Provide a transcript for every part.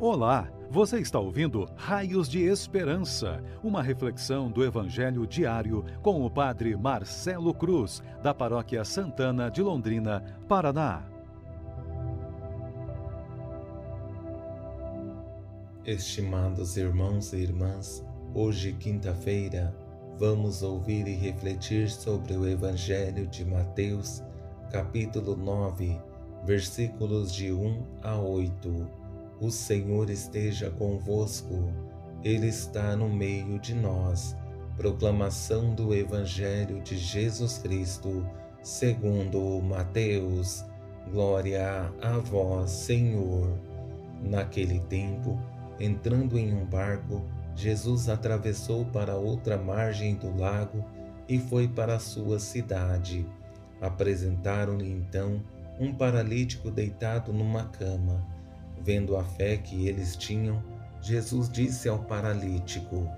Olá, você está ouvindo Raios de Esperança, uma reflexão do Evangelho diário com o Padre Marcelo Cruz, da Paróquia Santana de Londrina, Paraná. Estimados irmãos e irmãs, hoje, quinta-feira, vamos ouvir e refletir sobre o Evangelho de Mateus, capítulo 9, versículos de 1 a 8 o Senhor esteja convosco, Ele está no meio de nós. Proclamação do Evangelho de Jesus Cristo, segundo Mateus. Glória a vós, Senhor. Naquele tempo, entrando em um barco, Jesus atravessou para outra margem do lago e foi para sua cidade. Apresentaram-lhe então um paralítico deitado numa cama. Vendo a fé que eles tinham, Jesus disse ao paralítico: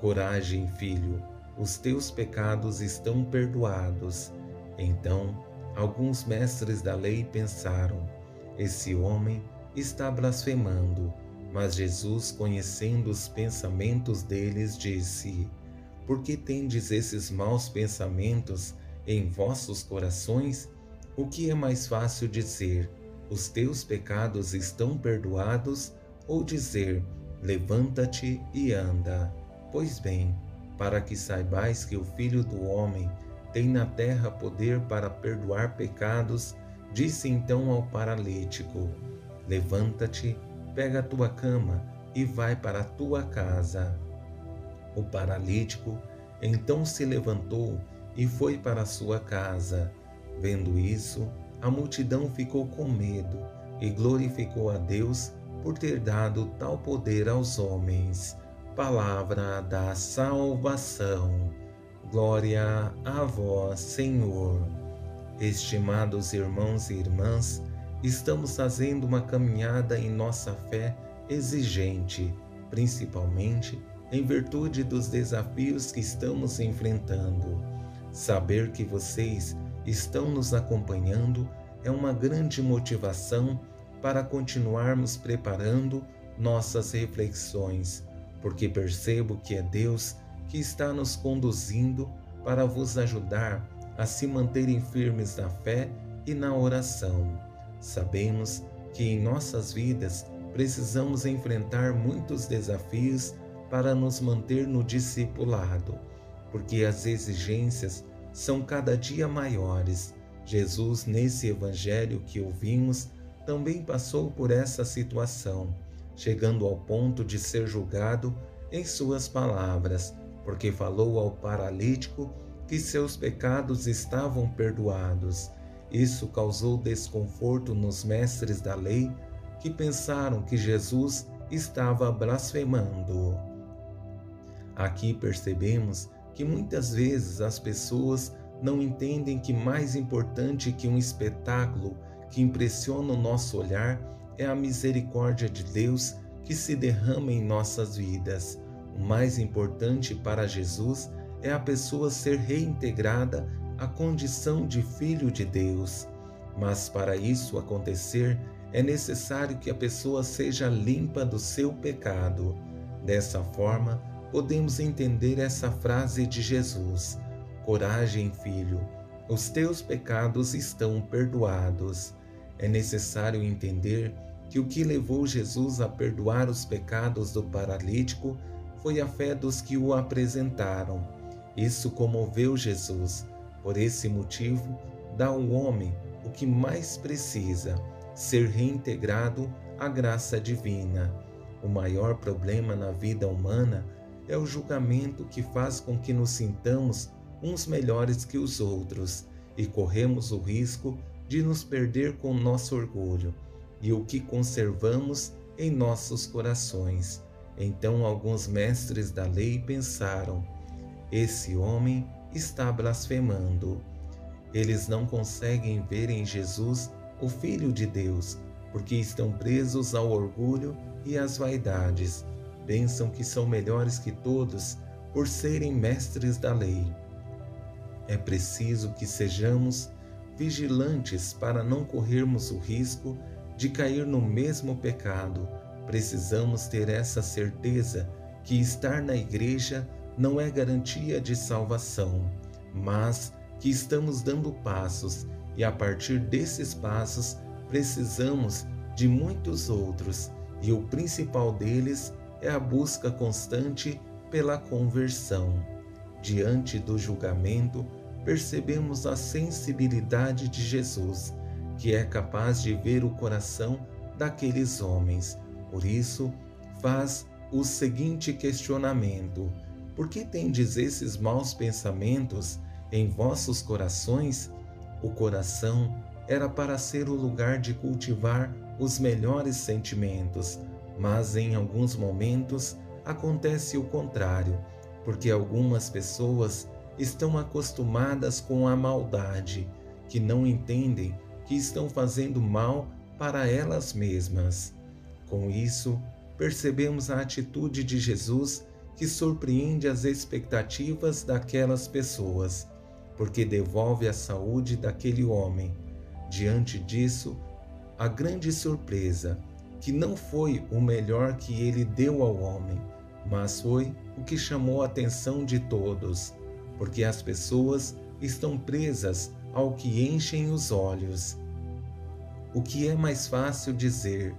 Coragem, filho, os teus pecados estão perdoados. Então, alguns mestres da lei pensaram: Esse homem está blasfemando. Mas Jesus, conhecendo os pensamentos deles, disse: Por que tendes esses maus pensamentos em vossos corações? O que é mais fácil dizer? Os teus pecados estão perdoados, ou dizer, levanta-te e anda. Pois bem, para que saibais que o Filho do Homem tem na terra poder para perdoar pecados, disse então ao paralítico: Levanta-te, pega a tua cama e vai para a tua casa. O paralítico então se levantou e foi para a sua casa. Vendo isso, a multidão ficou com medo e glorificou a Deus por ter dado tal poder aos homens. Palavra da salvação. Glória a vós, Senhor. Estimados irmãos e irmãs, estamos fazendo uma caminhada em nossa fé exigente, principalmente em virtude dos desafios que estamos enfrentando. Saber que vocês estão nos acompanhando é uma grande motivação para continuarmos preparando nossas reflexões, porque percebo que é Deus que está nos conduzindo para vos ajudar a se manterem firmes na fé e na oração. Sabemos que em nossas vidas precisamos enfrentar muitos desafios para nos manter no discipulado, porque as exigências são cada dia maiores. Jesus, nesse evangelho que ouvimos, também passou por essa situação, chegando ao ponto de ser julgado em suas palavras, porque falou ao paralítico que seus pecados estavam perdoados. Isso causou desconforto nos mestres da lei, que pensaram que Jesus estava blasfemando. Aqui percebemos que muitas vezes as pessoas não entendem que mais importante que um espetáculo que impressiona o nosso olhar é a misericórdia de Deus que se derrama em nossas vidas. O mais importante para Jesus é a pessoa ser reintegrada à condição de filho de Deus. Mas para isso acontecer, é necessário que a pessoa seja limpa do seu pecado. Dessa forma, podemos entender essa frase de Jesus: Coragem, filho, os teus pecados estão perdoados. É necessário entender que o que levou Jesus a perdoar os pecados do paralítico foi a fé dos que o apresentaram. Isso comoveu Jesus. Por esse motivo, dá ao homem o que mais precisa: ser reintegrado à graça divina. O maior problema na vida humana é o julgamento que faz com que nos sintamos uns melhores que os outros e corremos o risco de nos perder com nosso orgulho e o que conservamos em nossos corações. Então alguns mestres da lei pensaram: esse homem está blasfemando. Eles não conseguem ver em Jesus o Filho de Deus, porque estão presos ao orgulho e às vaidades pensam que são melhores que todos por serem mestres da lei. É preciso que sejamos vigilantes para não corrermos o risco de cair no mesmo pecado, Precisamos ter essa certeza que estar na igreja não é garantia de salvação, mas que estamos dando passos e a partir desses passos precisamos de muitos outros, e o principal deles é a busca constante pela conversão. Diante do julgamento, percebemos a sensibilidade de Jesus, que é capaz de ver o coração daqueles homens. Por isso, faz o seguinte questionamento: Por que tendes esses maus pensamentos em vossos corações? O coração era para ser o lugar de cultivar os melhores sentimentos, mas em alguns momentos acontece o contrário, porque algumas pessoas estão acostumadas com a maldade, que não entendem que estão fazendo mal para elas mesmas. Com isso, percebemos a atitude de Jesus que surpreende as expectativas daquelas pessoas, porque devolve a saúde daquele homem. Diante disso, a grande surpresa, que não foi o melhor que ele deu ao homem, mas foi o que chamou a atenção de todos, porque as pessoas estão presas ao que enchem os olhos. O que é mais fácil dizer,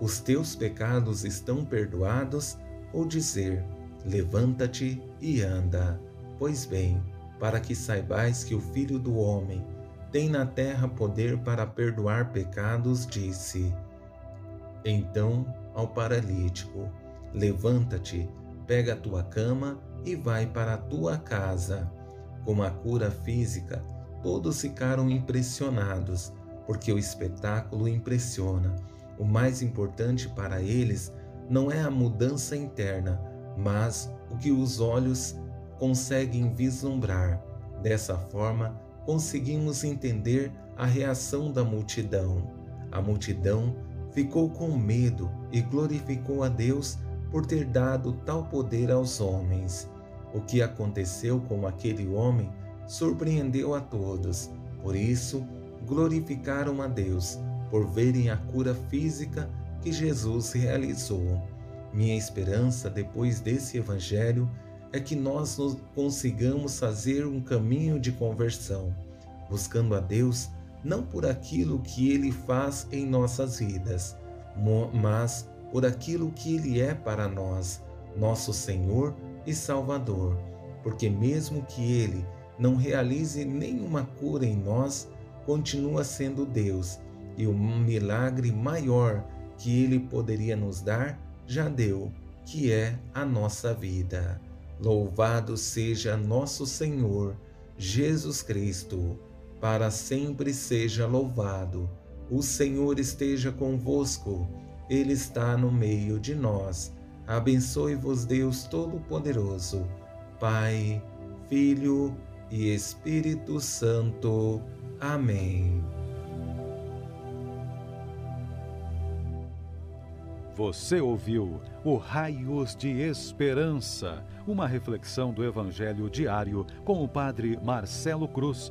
os teus pecados estão perdoados, ou dizer, levanta-te e anda? Pois bem, para que saibais que o Filho do Homem tem na terra poder para perdoar pecados, disse. Então ao paralítico: Levanta-te, pega a tua cama e vai para a tua casa. Com a cura física, todos ficaram impressionados, porque o espetáculo impressiona. O mais importante para eles não é a mudança interna, mas o que os olhos conseguem vislumbrar. Dessa forma, conseguimos entender a reação da multidão. A multidão ficou com medo e glorificou a Deus por ter dado tal poder aos homens. O que aconteceu com aquele homem surpreendeu a todos. Por isso, glorificaram a Deus por verem a cura física que Jesus realizou. Minha esperança depois desse evangelho é que nós consigamos fazer um caminho de conversão, buscando a Deus não por aquilo que Ele faz em nossas vidas, mas por aquilo que Ele é para nós, nosso Senhor e Salvador, porque mesmo que Ele não realize nenhuma cura em nós, continua sendo Deus, e o milagre maior que Ele poderia nos dar já deu, que é a nossa vida. Louvado seja nosso Senhor Jesus Cristo, para sempre seja louvado. O Senhor esteja convosco, Ele está no meio de nós. Abençoe-vos, Deus Todo-Poderoso, Pai, Filho e Espírito Santo. Amém. Você ouviu o Raios de Esperança, uma reflexão do Evangelho diário com o Padre Marcelo Cruz,